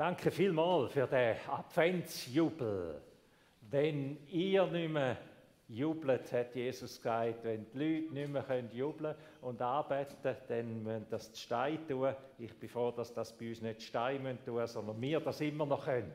Danke vielmals für den Adventsjubel. Wenn ihr nicht mehr jubelt, hat Jesus gesagt, wenn die Leute nicht mehr können jubeln und arbeiten, dann müssen das die Steine tun. Ich bin froh, dass das bei uns nicht die Steine tun müssen, sondern wir das immer noch können.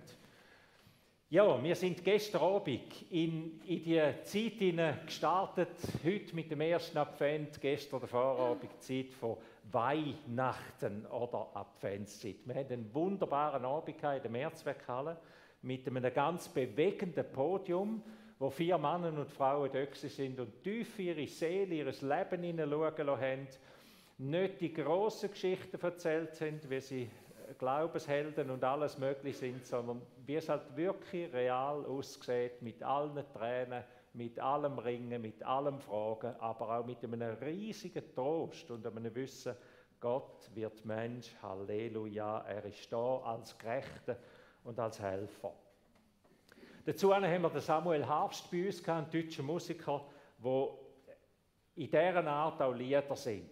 Ja, wir sind gestern Abend in, in die Zeit gestartet, heute mit dem ersten Advent, gestern der Vorabend, Zeit von Weihnachten oder Adventszeit. Wir hatten einen wunderbaren Abend in der Mehrzweckhalle mit einem ganz bewegenden Podium, wo vier Männer und Frauen dort sind und tief ihre Seele, ihr Leben hineinschauen haben, nicht die grossen Geschichten erzählt haben, wie sie Glaubenshelden und alles möglich sind, sondern wie es halt wirklich real aussieht, mit allen Tränen, mit allem Ringen, mit allem Fragen, aber auch mit einem riesigen Trost und einem Wissen, Gott wird Mensch, Halleluja, er ist da als Gerechter und als Helfer. Dazu haben wir den Samuel Harfst bei uns, einen deutschen Musiker, der in dieser Art auch Lieder singt.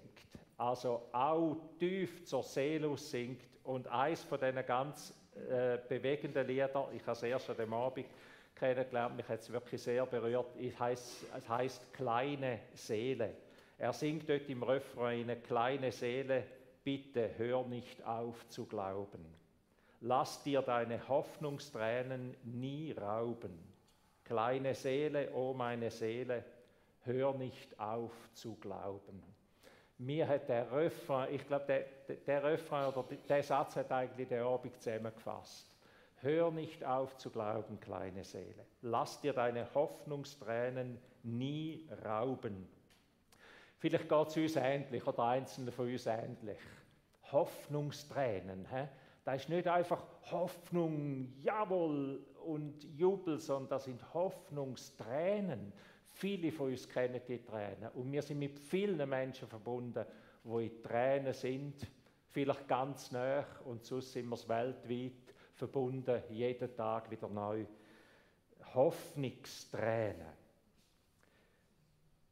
Also auch tief zur Seele singt. Und eines von diesen ganz äh, bewegenden Lieder, ich habe es erst an dem Abend kennengelernt, mich hat es wirklich sehr berührt, es heißt, es heißt Kleine Seele. Er singt dort im Refrain, eine kleine Seele, bitte hör nicht auf zu glauben. Lass dir deine Hoffnungstränen nie rauben. Kleine Seele, oh meine Seele, hör nicht auf zu glauben. Mir hat der Refrain, ich glaube, der, der Refrain oder der Satz hat eigentlich der Abend zusammengefasst. Hör nicht auf zu glauben, kleine Seele. Lass dir deine Hoffnungstränen nie rauben. Vielleicht geht es uns ähnlich oder einzelne von uns ähnlich. Hoffnungstränen. He? Das ist nicht einfach Hoffnung, jawohl und Jubel, sondern das sind Hoffnungstränen. Viele von uns kennen die Tränen und wir sind mit vielen Menschen verbunden, die in Tränen sind, vielleicht ganz nah und sonst sind wir es weltweit verbunden, jeden Tag wieder neu. Hoffnungstränen.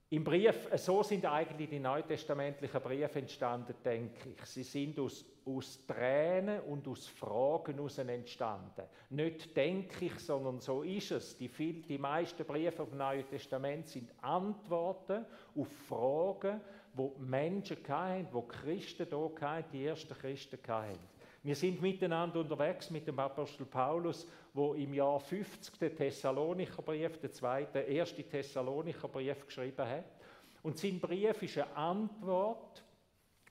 Im Brief, so sind eigentlich die neutestamentlichen Briefe entstanden, denke ich. Sie sind aus, aus Tränen und aus Fragen heraus entstanden. Nicht denke ich, sondern so ist es. Die, viel, die meisten Briefe vom Neuen Testament sind Antworten auf Fragen, wo Menschen hatten, wo Christen hier hatten, die ersten Christen hatten. Wir sind miteinander unterwegs mit dem Apostel Paulus, wo im Jahr 50 den Thessalonicher Brief, den zweiten, ersten Thessalonicher Brief geschrieben hat. Und sein Brief ist eine Antwort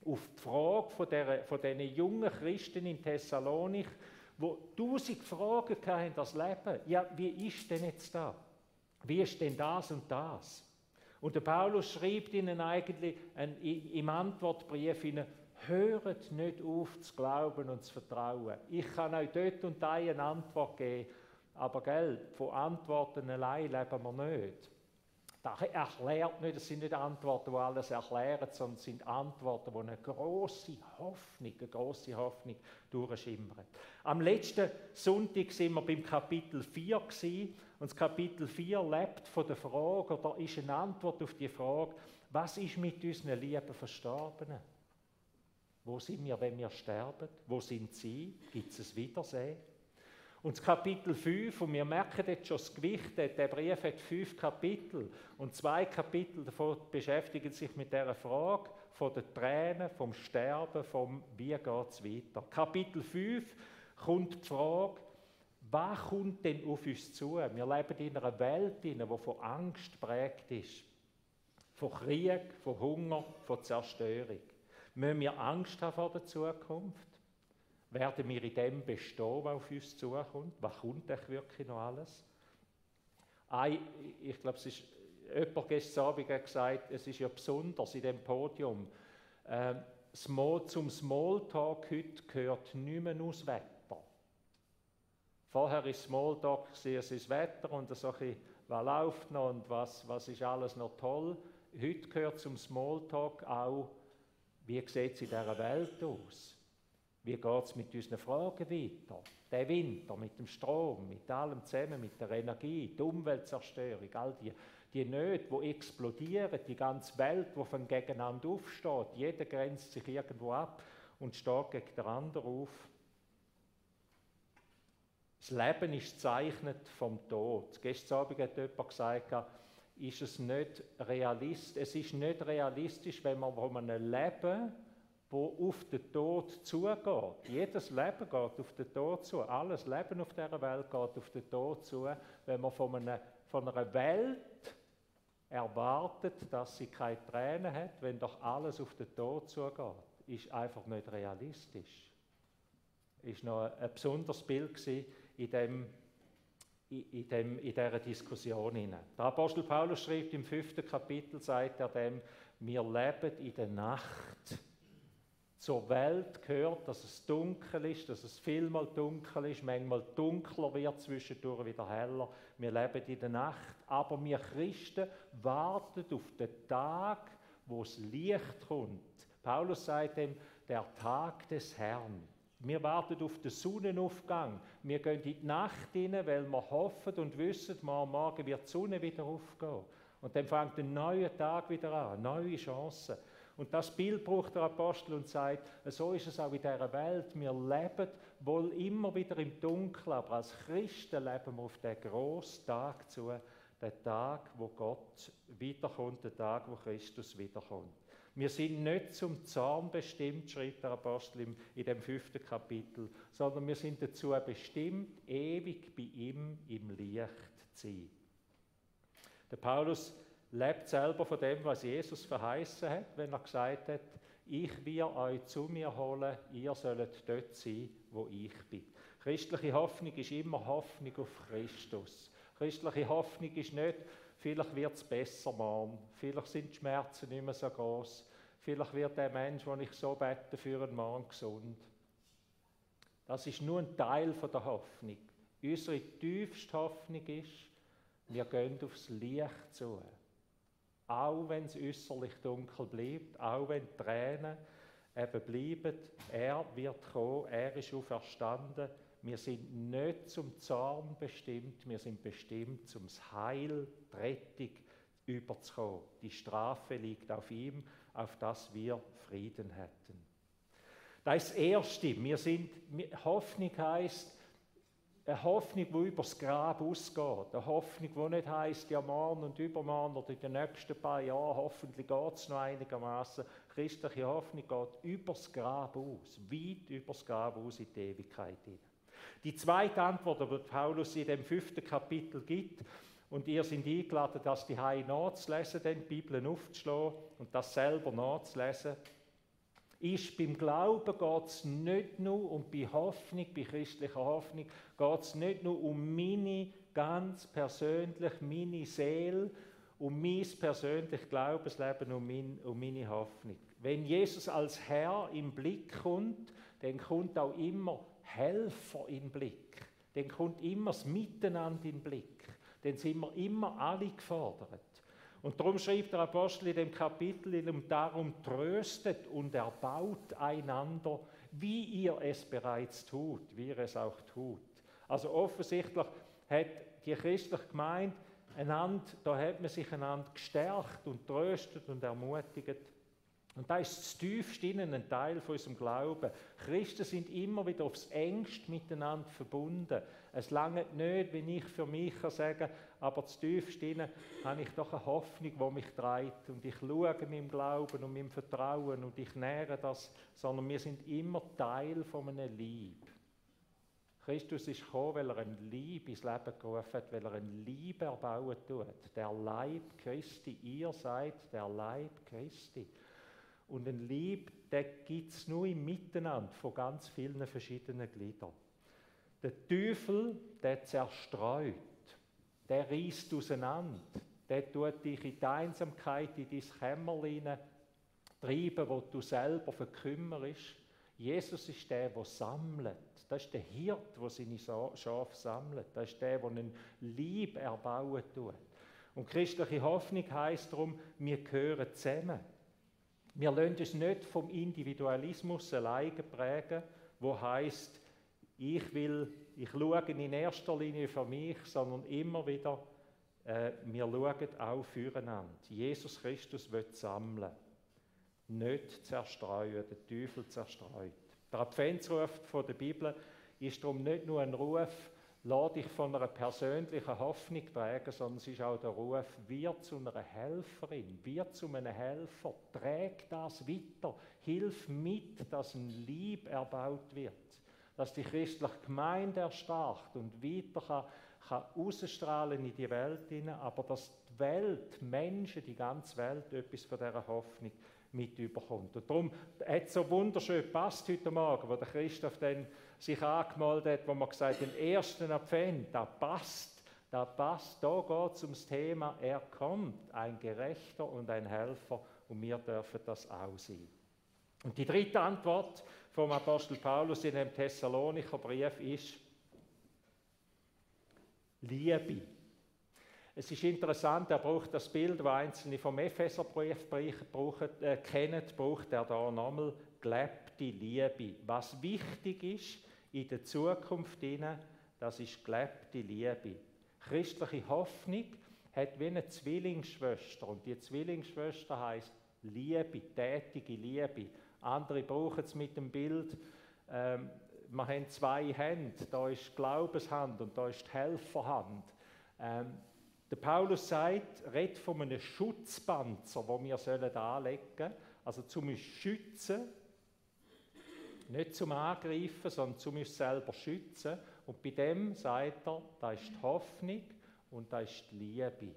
auf die Frage von, der, von diesen jungen Christen in Thessalonik, wo tausend Fragen hatten, das Leben. Ja, wie ist denn jetzt da? Wie ist denn das und das? Und der Paulus schreibt ihnen eigentlich ein, im Antwortbrief ihnen, Hört nicht auf zu glauben und zu vertrauen. Ich kann euch dort und da eine Antwort geben, aber gell, von Antworten allein leben wir nicht. Das erklärt nicht, das sind nicht Antworten, die alles erklären, sondern es sind Antworten, die eine große Hoffnung, eine große Hoffnung durchschimmern. Am letzten Sonntag sind wir beim Kapitel 4 gewesen, und das Kapitel 4 lebt von der Frage, oder ist eine Antwort auf die Frage, was ist mit unseren lieben Verstorbenen? Wo sind wir, wenn wir sterben? Wo sind sie? Gibt es ein Wiedersehen? Und das Kapitel 5, und wir merken jetzt schon das Gewicht, der Brief hat fünf Kapitel und zwei Kapitel davon beschäftigen sich mit der Frage von den Tränen, vom Sterben, vom wie geht es weiter. Kapitel 5 kommt die Frage, was kommt denn auf uns zu? Wir leben in einer Welt, die von Angst prägt ist, von Krieg, von Hunger, von Zerstörung. Müssen wir Angst haben vor der Zukunft? Werden wir in dem bestehen, was auf uns zukommt? Was kommt euch wirklich noch alles? Ich glaube, es ist jemand gestern Abend hat gesagt, es ist ja besonders in dem Podium. Äh, zum Smalltalk heute gehört nicht mehr aus Wetter. Vorher war Smalltalk, es ist das Wetter und so ein was läuft noch und was, was ist alles noch toll. Heute gehört zum Smalltalk auch wie sieht es in dieser Welt aus? Wie geht es mit unseren Fragen weiter? Der Winter, mit dem Strom, mit allem zusammen, mit der Energie, die Umweltzerstörung, all die, die Nöte, die explodieren, die ganze Welt, die von gegeneinander aufsteht. Jeder grenzt sich irgendwo ab und steht gegen den anderen auf. das Leben ist gezeichnet vom Tod. Gestern Abend hat jemand gesagt, ist es nicht realist, es ist nicht realistisch, wenn man von einem Leben, wo auf den Tod zugeht. Jedes Leben geht auf den Tod zu. Alles Leben auf dieser Welt geht auf den Tod zu. Wenn man von einer, von einer Welt erwartet, dass sie keine Tränen hat, wenn doch alles auf den Tod zugeht, ist einfach nicht realistisch. Ist noch ein besonderes Bild in dem in, dem, in dieser Diskussion. Der Apostel Paulus schreibt im fünften Kapitel, sagt er dem, wir leben in der Nacht zur Welt gehört, dass es dunkel ist, dass es vielmal dunkel ist, manchmal dunkler wird, zwischendurch wieder heller. Wir leben in der Nacht, aber wir Christen warten auf den Tag, wo das Licht kommt. Paulus sagt dem, der Tag des Herrn. Wir warten auf den Sonnenaufgang. Wir gehen in die Nacht hinein, weil wir hoffen und wissen, morgen wird die Sonne wieder aufgehen. Und dann fängt ein neuer Tag wieder an, neue Chancen. Und das Bild braucht der Apostel und sagt, so ist es auch in dieser Welt. Wir leben wohl immer wieder im Dunkeln, aber als Christen leben wir auf den grossen Tag zu, den Tag, wo Gott wiederkommt, den Tag, wo Christus wiederkommt. Wir sind nicht zum Zorn bestimmt, schreibt der Apostel in dem fünften Kapitel, sondern wir sind dazu bestimmt, ewig bei ihm im Licht zu sein. Der Paulus lebt selber von dem, was Jesus verheißen hat, wenn er gesagt hat, ich will euch zu mir holen, ihr sollt dort sein, wo ich bin. Christliche Hoffnung ist immer Hoffnung auf Christus. Christliche Hoffnung ist nicht, vielleicht wird es besser morgen, vielleicht sind die Schmerzen nicht mehr so groß, vielleicht wird der Mensch, den ich so bete, für einen Morgen gesund. Das ist nur ein Teil der Hoffnung. Unsere tiefste Hoffnung ist, wir gehen aufs Licht zu. Auch wenn es äußerlich dunkel bleibt, auch wenn Tränen eben bleiben, er wird kommen, er ist auferstanden. Wir sind nicht zum Zorn bestimmt, wir sind bestimmt zum Heil, die Rettung überzukommen. Die Strafe liegt auf ihm, auf das wir Frieden hätten. Das ist das Erste. Wir sind, Hoffnung heißt, eine Hoffnung, die über das Grab ausgeht. Eine Hoffnung, die nicht heisst, ja, morgen und übermorgen oder in den nächsten paar Jahren, hoffentlich geht es noch einigermaßen. Christliche Hoffnung geht über das Grab aus, weit über das Grab aus in die Ewigkeit hinein. Die zweite Antwort, die Paulus in dem fünften Kapitel gibt, und ihr seid eingeladen, das die Hause nachzulesen, die Bibel aufzuschlagen und das selber nachzulesen, ist beim Glauben geht es nicht nur um bei Hoffnung, bei christlicher Hoffnung, geht es nicht nur um meine ganz persönlich, meine Seele, um mein persönliches Glaubensleben, um, mein, um meine Hoffnung. Wenn Jesus als Herr im Blick kommt, dann kommt auch immer Helfer im Blick. Dann kommt immer das Miteinander im Blick. Dann sind wir immer alle gefordert. Und darum schreibt der Apostel in dem Kapitel, darum tröstet und erbaut einander, wie ihr es bereits tut, wie ihr es auch tut. Also offensichtlich hat die christliche Gemeinde einander, da hat man sich einander gestärkt und tröstet und ermutigt. Und da ist das tiefste innen ein Teil von unserem Glauben. Christen sind immer wieder aufs engste miteinander verbunden. Es lange nicht, wenn ich für mich kann aber das tiefste innen habe ich doch eine Hoffnung, die mich treibt. Und ich schaue meinem Glauben und meinem Vertrauen und ich nähere das, sondern wir sind immer Teil von einem Lieb. Christus ist gekommen, weil er ein Lieb ins Leben gerufen hat, weil er ein Lieb erbauen tut. Der Leib Christi, ihr seid der Leib Christi. Und ein Lieb, der gibt es nur im Miteinander von ganz vielen verschiedenen Gliedern. Der Teufel, der zerstreut, der reißt auseinander, der tut dich in die Einsamkeit, in dein Kämmerlein treiben, wo du selber verkümmerst. Jesus ist der, der sammelt. Das ist der Hirt, der seine Schafe sammelt. Das ist der, der einen Lieb erbauen tut. Und christliche Hoffnung heißt darum, wir gehören zusammen. Wir lassen uns nicht vom Individualismus alleine prägen, wo heißt, ich will, ich schaue in erster Linie für mich, sondern immer wieder, äh, wir schauen auch füreinander. Jesus Christus wird sammeln, nicht zerstreuen, der Teufel zerstreut. Der Adventsruf von der Bibel ist darum nicht nur ein Ruf lass dich von einer persönlichen Hoffnung prägen, sondern es ist auch der Ruf, wird zu einer Helferin, wird zu einem Helfer, träg das weiter, hilf mit, dass ein Lieb erbaut wird, dass die christliche Gemeinde erstarkt und weiter kann, kann ausstrahlen in die Welt hinein, aber dass die Welt, Menschen, die ganze Welt etwas von dieser Hoffnung mit überkommt. Und darum hat es so wunderschön gepasst heute Morgen, wo der Christoph dann sich angemeldet hat, wo man gesagt hat, den ersten Advent, da passt, da passt, da geht es ums Thema, er kommt, ein Gerechter und ein Helfer und wir dürfen das auch sein. Und die dritte Antwort vom Apostel Paulus in dem Thessalonicher Brief ist Liebe. Es ist interessant, er braucht das Bild, das einzelne vom Epheserbrief äh, kennen, braucht er da nochmal gelebte Liebe. Was wichtig ist in der Zukunft, das ist gelebte Liebe. Christliche Hoffnung hat wie eine Zwillingsschwester und die Zwillingsschwester heißt Liebe, tätige Liebe. Andere brauchen es mit dem Bild, ähm, wir haben zwei Hände, da ist die Glaubenshand und da ist die Helferhand. Ähm, der Paulus sagt, redet von einem Schutzpanzer, wo wir anlegen sollen, also zum uns schützen, nicht zum Angreifen, sondern zum uns selber schützen. Und bei dem sagt er, da ist die Hoffnung und da ist die Liebe.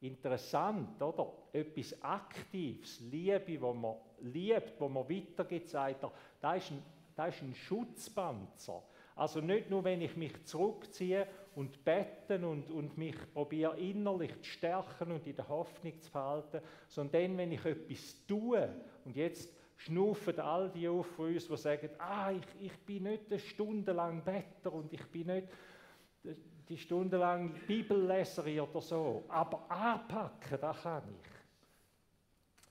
Interessant, oder? Etwas Aktives, Liebe, wo man liebt, wo man weitergibt, sagt er, da ist ein, da ist ein Schutzpanzer. Also nicht nur, wenn ich mich zurückziehe und beten und, und mich probiere innerlich zu stärken und in der Hoffnung zu verhalten, sondern dann, wenn ich etwas tue und jetzt schnuffen all die auf von uns, die sagen, ah, ich, ich bin nicht eine Stunde lang Better und ich bin nicht die Stunde lang Bibelleserin oder so, aber anpacken, das kann ich.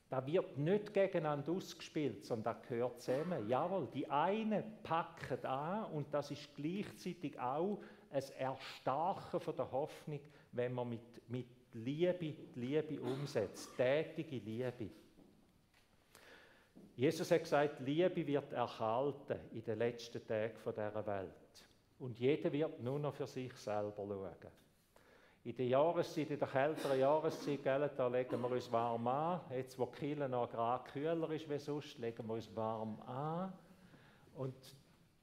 Da wird nicht gegeneinander ausgespielt, sondern das gehört zusammen. Jawohl, die einen packen an und das ist gleichzeitig auch ein Erstarken von der Hoffnung, wenn man mit, mit Liebe Liebe umsetzt, tätige Liebe. Jesus hat gesagt, Liebe wird erhalten in den letzten Tagen dieser Welt. Und jeder wird nur noch für sich selber schauen. In der Jahreszeit, in der kälteren Jahreszeit, gell, da legen wir uns warm an. Jetzt, wo Kille noch gerade kühler ist wie sonst, legen wir uns warm an. Und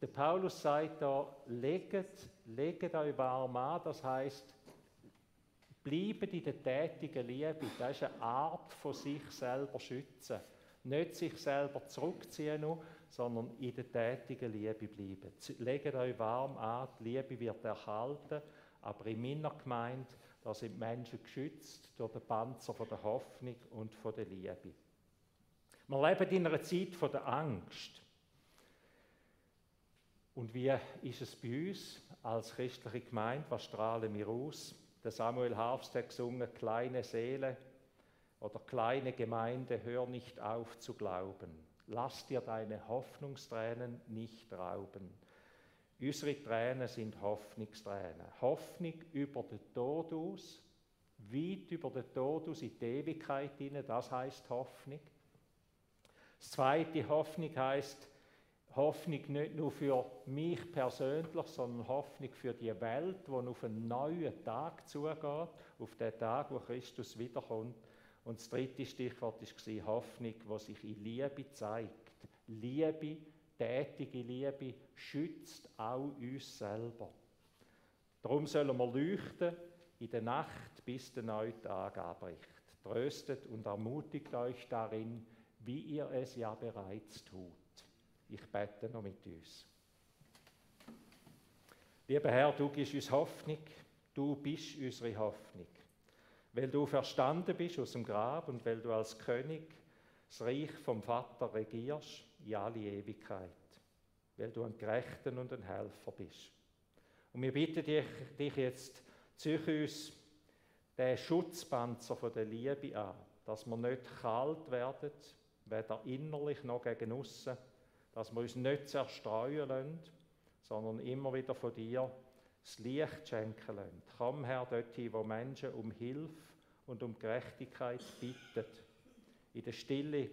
der Paulus sagt da, legt, legt euch warm an, das heißt, bleibt in der tätigen Liebe. Das ist eine Art von sich selber schützen. Nicht sich selber zurückziehen, sondern in der tätigen Liebe bleiben. Legt euch warm an, die Liebe wird erhalten aber in meiner Gemeinde, da sind Menschen geschützt durch den Panzer von der Hoffnung und von der Liebe. Wir leben in einer Zeit von der Angst. Und wie ist es bei uns als christliche Gemeinde? Was strahlen wir aus? Der Samuel Harfst hat gesungen, kleine Seele oder kleine Gemeinde, hör nicht auf zu glauben. Lass dir deine Hoffnungstränen nicht rauben. Unsere Tränen sind Hoffnungstränen. Hoffnung über den Tod aus, weit über den Tod aus in die Ewigkeit hinein, das heißt Hoffnung. Das zweite Hoffnung heißt Hoffnung nicht nur für mich persönlich, sondern Hoffnung für die Welt, die auf einen neuen Tag zugeht, auf den Tag, wo Christus wiederkommt. Und das dritte Stichwort war Hoffnung, die sich in Liebe zeigt. Liebe tätige Liebe schützt auch uns selber. Darum sollen wir leuchten in der Nacht, bis der neue Tag anbricht. Tröstet und ermutigt euch darin, wie ihr es ja bereits tut. Ich bete noch mit uns. Lieber Herr, du gibst uns Hoffnung, du bist unsere Hoffnung. Weil du verstanden bist aus dem Grab und weil du als König das Reich vom Vater regierst, in alle Ewigkeit, weil du ein Gerechter und ein Helfer bist. Und wir bitten dich, dich jetzt, zieh uns den Schutzpanzer von der Liebe an, dass wir nicht kalt werden, weder innerlich noch gegen aussen, dass wir uns nicht zerstreuen lassen, sondern immer wieder von dir das Licht schenken lassen. Komm, Herr, dorthin, wo Menschen um Hilfe und um Gerechtigkeit bitten. In der Stille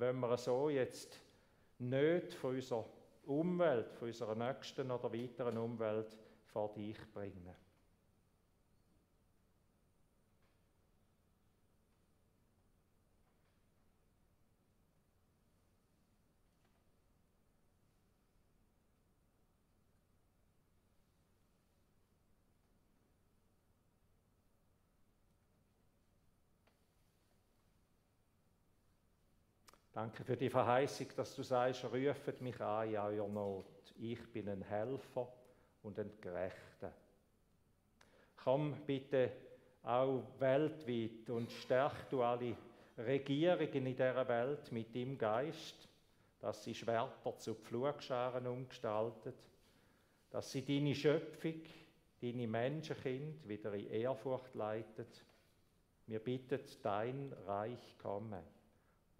wenn wir so jetzt nicht von unserer Umwelt, von unserer nächsten oder weiteren Umwelt vor dich bringen. Danke für die Verheißung, dass du sagst, rufet mich an in eurer Not. Ich bin ein Helfer und ein Gerechter. Komm bitte auch weltweit und stärk du alle Regierungen in dieser Welt mit dem Geist, dass sie Schwerter zu Pflugscharen umgestaltet, dass sie deine Schöpfung, deine Menschenkind wieder in Ehrfurcht leitet. Wir bitten, dein Reich komme.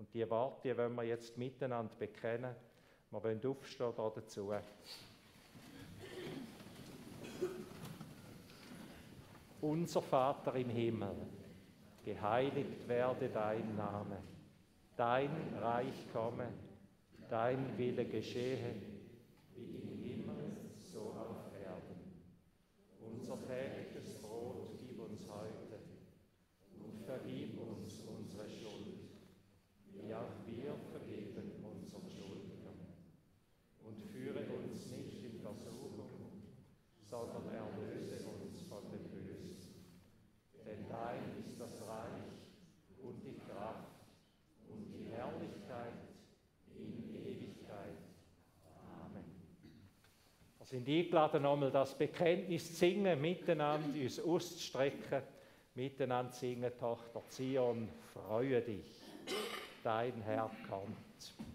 Und die Worte die wollen wir jetzt miteinander bekennen. Wir wollen aufstehen dazu. Unser Vater im Himmel, geheiligt werde dein Name, dein Reich komme, dein Wille geschehe, wie im Himmel, so auf Erden. Unser tägliches Brot gib uns heute und vergib uns unsere Schuld wie auch wir vergeben unseren Schuldigern. Und führe uns nicht in Versuchung, sondern erlöse uns von dem Bösen. Denn dein ist das Reich und die Kraft und die Herrlichkeit in Ewigkeit. Amen. Wir sind eingeladen, einmal das Bekenntnis zu singen, miteinander uns auszustrecken, miteinander singen, Tochter Zion, freue dich dein Herr kommt.